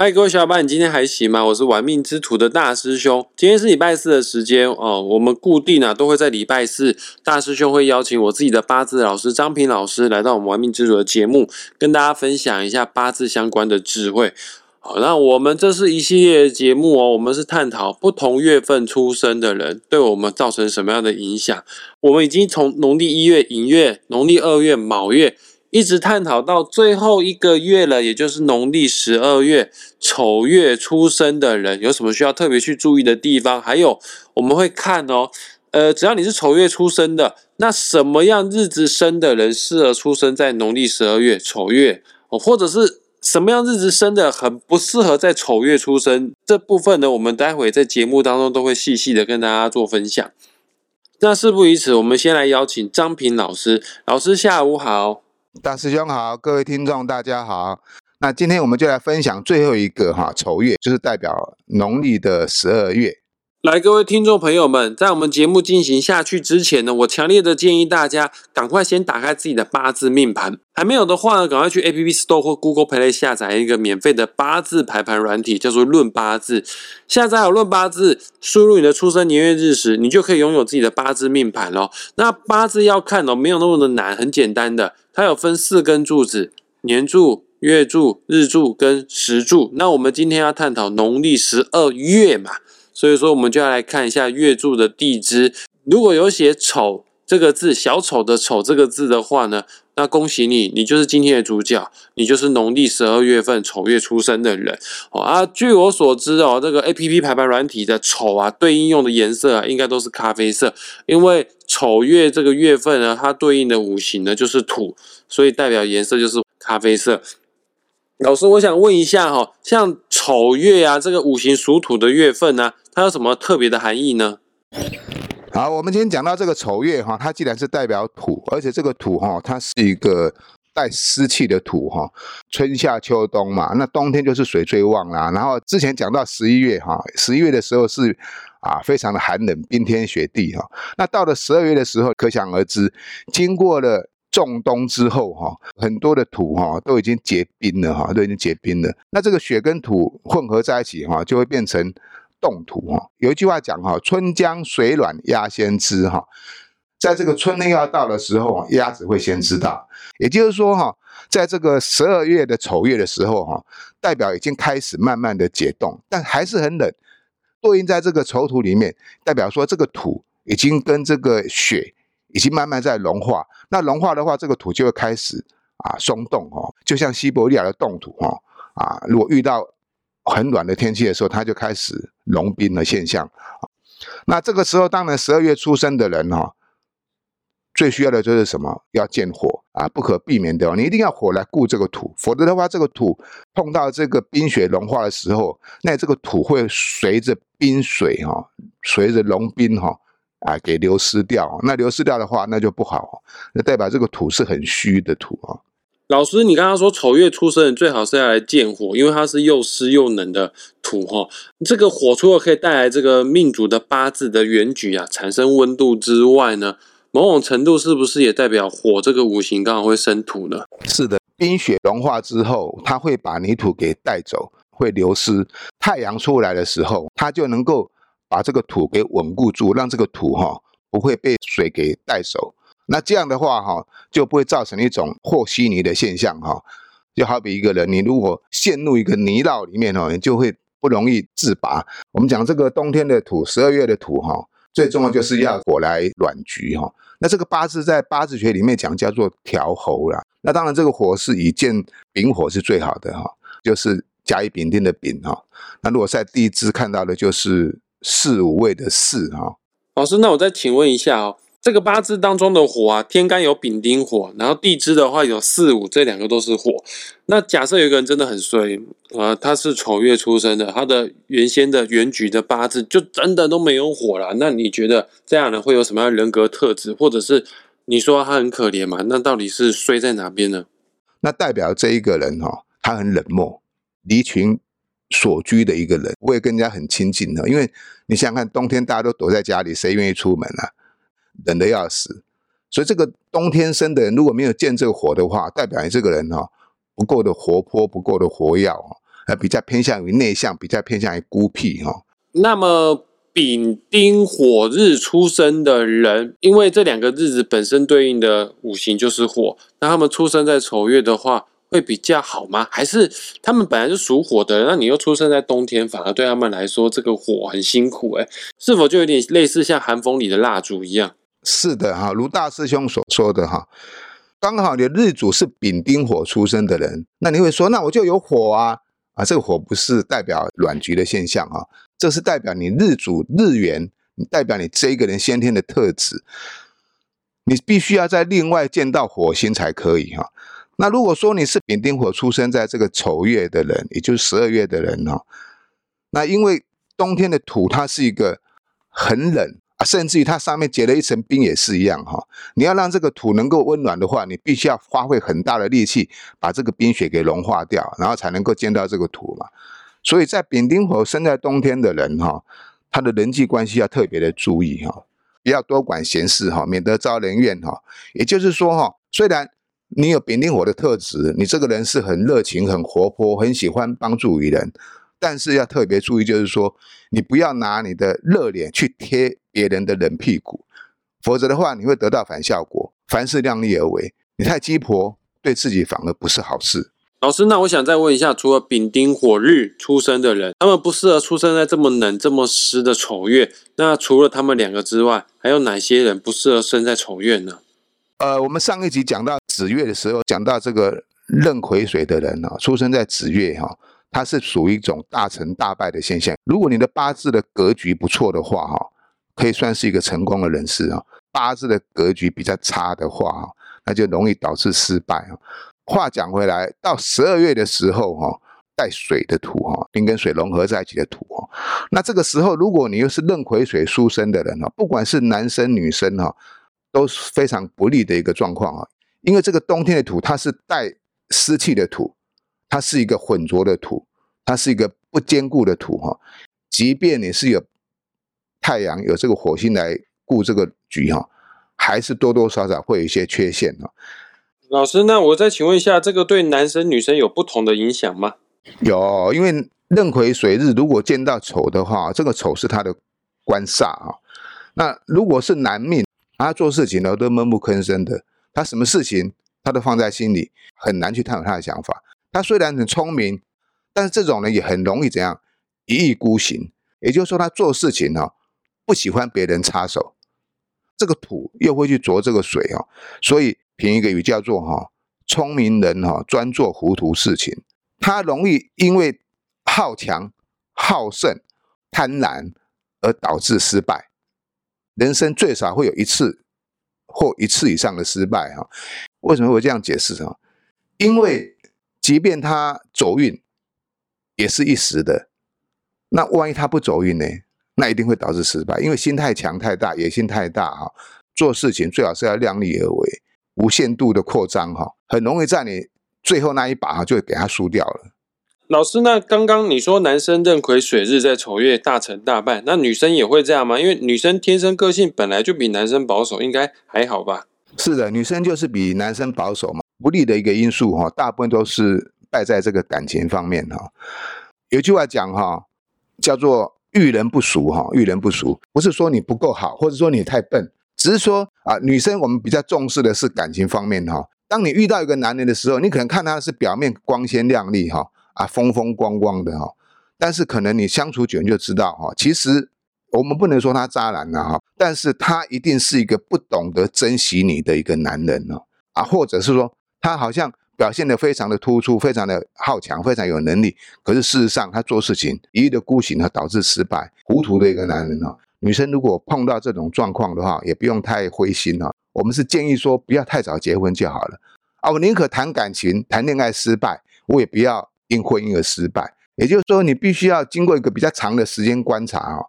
嗨，各位小伙伴，你今天还行吗？我是玩命之徒的大师兄。今天是礼拜四的时间哦，我们固定啊都会在礼拜四，大师兄会邀请我自己的八字老师张平老师来到我们玩命之徒的节目，跟大家分享一下八字相关的智慧。好，那我们这是一系列的节目哦，我们是探讨不同月份出生的人对我们造成什么样的影响。我们已经从农历一月寅月、农历二月卯月。一直探讨到最后一个月了，也就是农历十二月丑月出生的人，有什么需要特别去注意的地方？还有我们会看哦，呃，只要你是丑月出生的，那什么样日子生的人适合出生在农历十二月丑月哦，或者是什么样日子生的很不适合在丑月出生？这部分呢，我们待会在节目当中都会细细的跟大家做分享。那事不宜迟，我们先来邀请张平老师，老师下午好。大师兄好，各位听众大家好。那今天我们就来分享最后一个哈丑月，就是代表农历的十二月。来，各位听众朋友们，在我们节目进行下去之前呢，我强烈的建议大家赶快先打开自己的八字命盘，还没有的话呢，赶快去 App Store 或 Google Play 下载一个免费的八字排盘软体，叫做《论八字》。下载好《论八字》，输入你的出生年月日时，你就可以拥有自己的八字命盘喽。那八字要看哦，没有那么的难，很简单的。它有分四根柱子：年柱、月柱、日柱跟时柱。那我们今天要探讨农历十二月嘛，所以说我们就要来看一下月柱的地支。如果有写丑这个字，小丑的丑这个字的话呢？那恭喜你，你就是今天的主角，你就是农历十二月份丑月出生的人哦啊！据我所知哦，这个 A P P 排盘软体的丑啊，对应用的颜色啊，应该都是咖啡色，因为丑月这个月份呢，它对应的五行呢就是土，所以代表颜色就是咖啡色。老师，我想问一下哈，像丑月啊这个五行属土的月份呢，它有什么特别的含义呢？好，我们今天讲到这个丑月哈，它既然是代表土，而且这个土哈，它是一个带湿气的土哈，春夏秋冬嘛，那冬天就是水最旺啦。然后之前讲到十一月哈，十一月的时候是啊，非常的寒冷，冰天雪地哈。那到了十二月的时候，可想而知，经过了仲冬之后哈，很多的土哈都已经结冰了哈，都已经结冰了。那这个雪跟土混合在一起哈，就会变成。冻土哈，有一句话讲哈，春江水暖鸭先知哈，在这个春天要到的时候，鸭子会先知道。也就是说哈，在这个十二月的丑月的时候哈，代表已经开始慢慢的解冻，但还是很冷。对应在这个丑土里面，代表说这个土已经跟这个雪已经慢慢在融化。那融化的话，这个土就会开始啊松动哦，就像西伯利亚的冻土哈啊，如果遇到。很暖的天气的时候，它就开始融冰的现象。那这个时候，当然十二月出生的人哈，最需要的就是什么？要见火啊，不可避免的，你一定要火来固这个土，否则的话，这个土碰到这个冰雪融化的时候，那这个土会随着冰水哈，随着融冰哈啊给流失掉。那流失掉的话，那就不好，那代表这个土是很虚的土啊。老师，你刚刚说丑月出生人最好是要来见火，因为它是又湿又冷的土哈。这个火除了可以带来这个命主的八字的原局啊，产生温度之外呢，某种程度是不是也代表火这个五行刚好会生土呢？是的，冰雪融化之后，它会把泥土给带走，会流失。太阳出来的时候，它就能够把这个土给稳固住，让这个土哈不会被水给带走。那这样的话哈，就不会造成一种和稀泥的现象哈。就好比一个人，你如果陷入一个泥淖里面哦，你就会不容易自拔。我们讲这个冬天的土，十二月的土哈，最重要就是要火来暖局哈。那这个八字在八字学里面讲叫做调候啦。那当然这个火是以见丙火是最好的哈，就是甲乙丙丁的丙哈。那如果在地支看到的就是四五位的四哈。老师，那我再请问一下哦。这个八字当中的火啊，天干有丙丁火，然后地支的话有四五，这两个都是火。那假设有一个人真的很衰啊，他是丑月出生的，他的原先的原局的八字就真的都没有火了。那你觉得这样人会有什么样的人格特质，或者是你说他很可怜嘛？那到底是衰在哪边呢？那代表这一个人哈，他很冷漠，离群所居的一个人，不会跟人家很亲近的。因为你想想看，冬天大家都躲在家里，谁愿意出门啊？冷的要死，所以这个冬天生的人如果没有见这个火的话，代表你这个人哈不够的活泼，不够的活跃哈。呃，比较偏向于内向，比较偏向于孤僻哈。那么丙丁火日出生的人，因为这两个日子本身对应的五行就是火，那他们出生在丑月的话，会比较好吗？还是他们本来是属火的，那你又出生在冬天，反而对他们来说这个火很辛苦？诶是否就有点类似像寒风里的蜡烛一样？是的哈，如大师兄所说的哈，刚好你的日主是丙丁火出生的人，那你会说，那我就有火啊啊，这个火不是代表卵局的现象啊，这是代表你日主日元，你代表你这一个人先天的特质，你必须要在另外见到火星才可以哈。那如果说你是丙丁火出生在这个丑月的人，也就是十二月的人哈，那因为冬天的土它是一个很冷。啊，甚至于它上面结了一层冰也是一样哈。你要让这个土能够温暖的话，你必须要花费很大的力气把这个冰雪给融化掉，然后才能够见到这个土嘛。所以在丙丁火生在冬天的人哈，他的人际关系要特别的注意哈，不要多管闲事哈，免得招人怨哈。也就是说哈，虽然你有丙丁火的特质，你这个人是很热情、很活泼、很喜欢帮助于人。但是要特别注意，就是说，你不要拿你的热脸去贴别人的冷屁股，否则的话，你会得到反效果。凡事量力而为，你太鸡婆，对自己反而不是好事。老师，那我想再问一下，除了丙丁火日出生的人，他们不适合出生在这么冷、这么湿的丑月。那除了他们两个之外，还有哪些人不适合生在丑月呢？呃，我们上一集讲到子月的时候，讲到这个壬癸水的人啊，出生在子月哈。它是属于一种大成大败的现象。如果你的八字的格局不错的话，哈，可以算是一个成功的人士啊。八字的格局比较差的话，哈，那就容易导致失败啊。话讲回来，到十二月的时候，哈，带水的土，哈，并跟水融合在一起的土，哈，那这个时候，如果你又是壬癸水出生的人，哈，不管是男生女生，哈，都是非常不利的一个状况啊。因为这个冬天的土，它是带湿气的土。它是一个混浊的土，它是一个不坚固的土哈。即便你是有太阳有这个火星来固这个局哈，还是多多少少会有一些缺陷哈。老师，那我再请问一下，这个对男生女生有不同的影响吗？有，因为壬癸水日如果见到丑的话，这个丑是他的官煞啊。那如果是男命，他做事情呢都闷不吭声的，他什么事情他都放在心里，很难去探讨他的想法。他虽然很聪明，但是这种人也很容易怎样一意孤行。也就是说，他做事情哦不喜欢别人插手，这个土又会去啄这个水哦，所以评一个语叫做哈聪明人哈专做糊涂事情。他容易因为好强、好胜、贪婪而导致失败，人生最少会有一次或一次以上的失败哈。为什么会这样解释啊？因为即便他走运，也是一时的。那万一他不走运呢？那一定会导致失败，因为心太强太大，野心太大哈。做事情最好是要量力而为，无限度的扩张哈，很容易在你最后那一把哈就会给他输掉了。老师，那刚刚你说男生壬癸水日在丑月大成大败，那女生也会这样吗？因为女生天生个性本来就比男生保守，应该还好吧？是的，女生就是比男生保守嘛。不利的一个因素哈，大部分都是败在这个感情方面哈。有句话讲哈，叫做遇人不淑哈，遇人不淑，不是说你不够好，或者说你太笨，只是说啊，女生我们比较重视的是感情方面哈。当你遇到一个男人的时候，你可能看他是表面光鲜亮丽哈，啊风风光光的哈，但是可能你相处久你就知道哈，其实我们不能说他渣男了哈，但是他一定是一个不懂得珍惜你的一个男人哦，啊，或者是说。他好像表现的非常的突出，非常的好强，非常有能力。可是事实上，他做事情一意的孤行，导致失败，糊涂的一个男人啊。女生如果碰到这种状况的话，也不用太灰心啊。我们是建议说，不要太早结婚就好了啊。我宁可谈感情、谈恋爱失败，我也不要因婚姻而失败。也就是说，你必须要经过一个比较长的时间观察啊，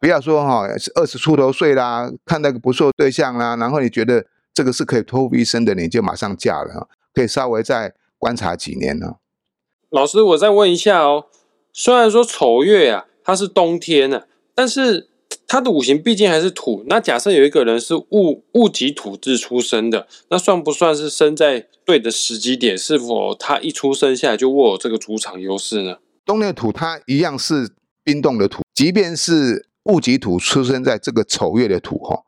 不要说哈二十出头岁啦，看到一个不错对象啦，然后你觉得这个是可以托付一生的，你就马上嫁了。可以稍微再观察几年呢？老师，我再问一下哦。虽然说丑月啊，它是冬天呢，但是它的五行毕竟还是土。那假设有一个人是戊戊己土质出生的，那算不算是生在对的时机点？是否他一出生下来就握有这个主场优势呢？冬天的土它一样是冰冻的土，即便是戊己土出生在这个丑月的土哈，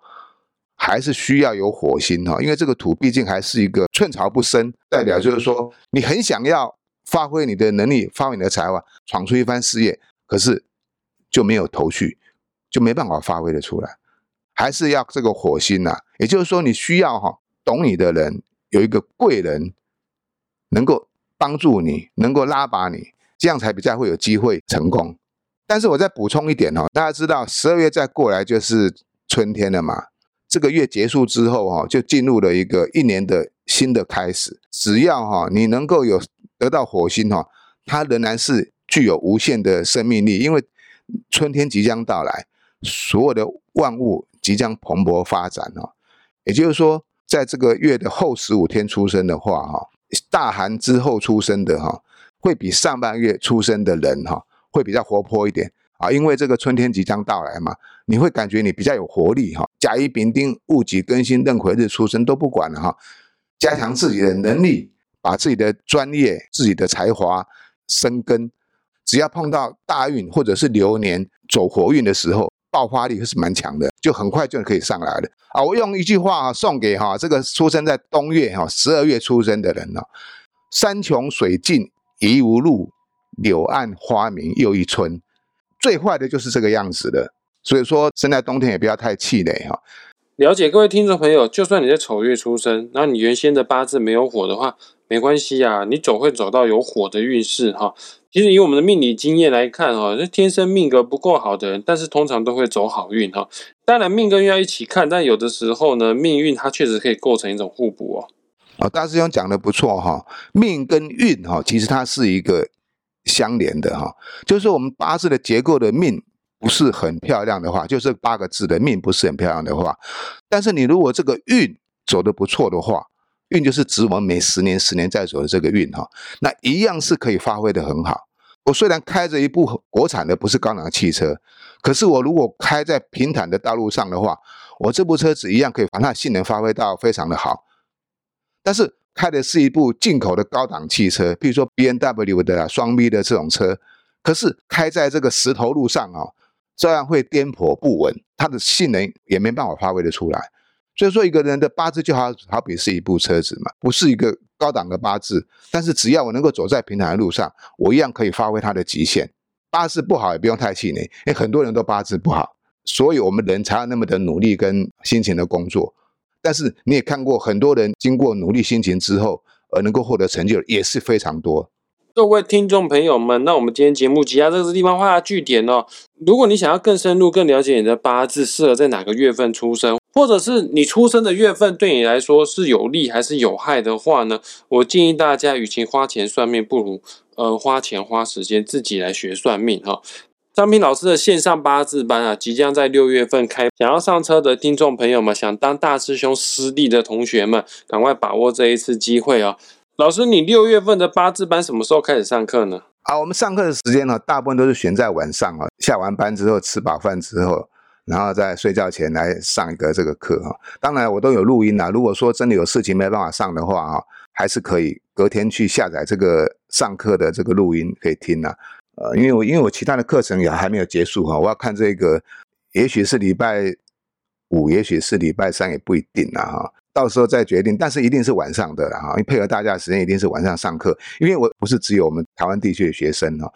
还是需要有火星哈，因为这个土毕竟还是一个寸草不生，代表就是说你很想要发挥你的能力，发挥你的才华，闯出一番事业，可是就没有头绪，就没办法发挥的出来，还是要这个火星呐，也就是说你需要哈懂你的人有一个贵人能够帮助你，能够拉拔你。这样才比较会有机会成功。但是我再补充一点哦，大家知道十二月再过来就是春天了嘛？这个月结束之后哈，就进入了一个一年的新的开始。只要哈你能够有得到火星哈，它仍然是具有无限的生命力，因为春天即将到来，所有的万物即将蓬勃发展哦。也就是说，在这个月的后十五天出生的话哈，大寒之后出生的哈。会比上半月出生的人哈，会比较活泼一点啊，因为这个春天即将到来嘛，你会感觉你比较有活力哈。甲乙丙丁戊己庚辛壬癸日出生都不管了哈，加强自己的能力，把自己的专业、自己的才华生根。只要碰到大运或者是流年走活运的时候，爆发力是蛮强的，就很快就可以上来了啊。我用一句话啊送给哈这个出生在冬月哈十二月出生的人呢：山穷水尽。疑无路，柳暗花明又一村。最坏的就是这个样子的，所以说生在冬天也不要太气馁哈。了解各位听众朋友，就算你在丑月出生，然后你原先的八字没有火的话，没关系啊，你总会走到有火的运势哈。其实以我们的命理经验来看哈，这天生命格不够好的人，但是通常都会走好运哈。当然命跟运要一起看，但有的时候呢，命运它确实可以构成一种互补哦。啊，大师兄讲的不错哈，命跟运哈，其实它是一个相连的哈。就是说，我们八字的结构的命不是很漂亮的话，就是八个字的命不是很漂亮的话，但是你如果这个运走的不错的话，运就是指我们每十年、十年在走的这个运哈，那一样是可以发挥的很好。我虽然开着一部国产的不是高档汽车，可是我如果开在平坦的道路上的话，我这部车子一样可以把它性能发挥到非常的好。但是开的是一部进口的高档汽车，比如说 B N W 的双 B 的这种车，可是开在这个石头路上啊，这样会颠簸不稳，它的性能也没办法发挥的出来。所以说，一个人的八字就好好比是一部车子嘛，不是一个高档的八字，但是只要我能够走在平坦的路上，我一样可以发挥它的极限。八字不好也不用太气馁，因为很多人都八字不好，所以我们人才有那么的努力跟辛勤的工作。但是你也看过很多人经过努力辛勤之后而能够获得成就，也是非常多。各位听众朋友们，那我们今天节目即将这个地方画下句点哦。如果你想要更深入、更了解你的八字适合在哪个月份出生，或者是你出生的月份对你来说是有利还是有害的话呢？我建议大家，与其花钱算命，不如呃花钱花时间自己来学算命哈。张平老师的线上八字班啊，即将在六月份开。想要上车的听众朋友们，想当大师兄师弟的同学们，赶快把握这一次机会哦！老师，你六月份的八字班什么时候开始上课呢？啊，我们上课的时间呢，大部分都是选在晚上啊，下完班之后吃饱饭之后，然后在睡觉前来上一个这个课哈。当然，我都有录音啊。如果说真的有事情没办法上的话啊，还是可以隔天去下载这个上课的这个录音可以听啊。呃，因为我因为我其他的课程也还没有结束哈，我要看这个，也许是礼拜五，也许是礼拜三，也不一定啊哈，到时候再决定。但是一定是晚上的了哈，因为配合大家的时间，一定是晚上上课。因为我不是只有我们台湾地区的学生哈，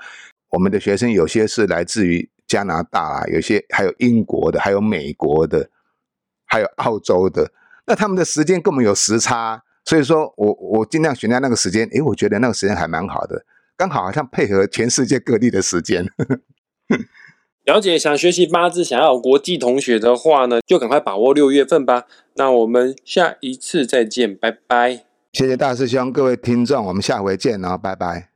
我们的学生有些是来自于加拿大啊，有些还有英国的，还有美国的，还有澳洲的，那他们的时间跟我们有时差，所以说我我尽量选在那个时间，诶，我觉得那个时间还蛮好的。刚好好像配合全世界各地的时间。了解，想学习八字，想要国际同学的话呢，就赶快把握六月份吧。那我们下一次再见，拜拜。谢谢大师兄，各位听众，我们下回见哦，拜拜。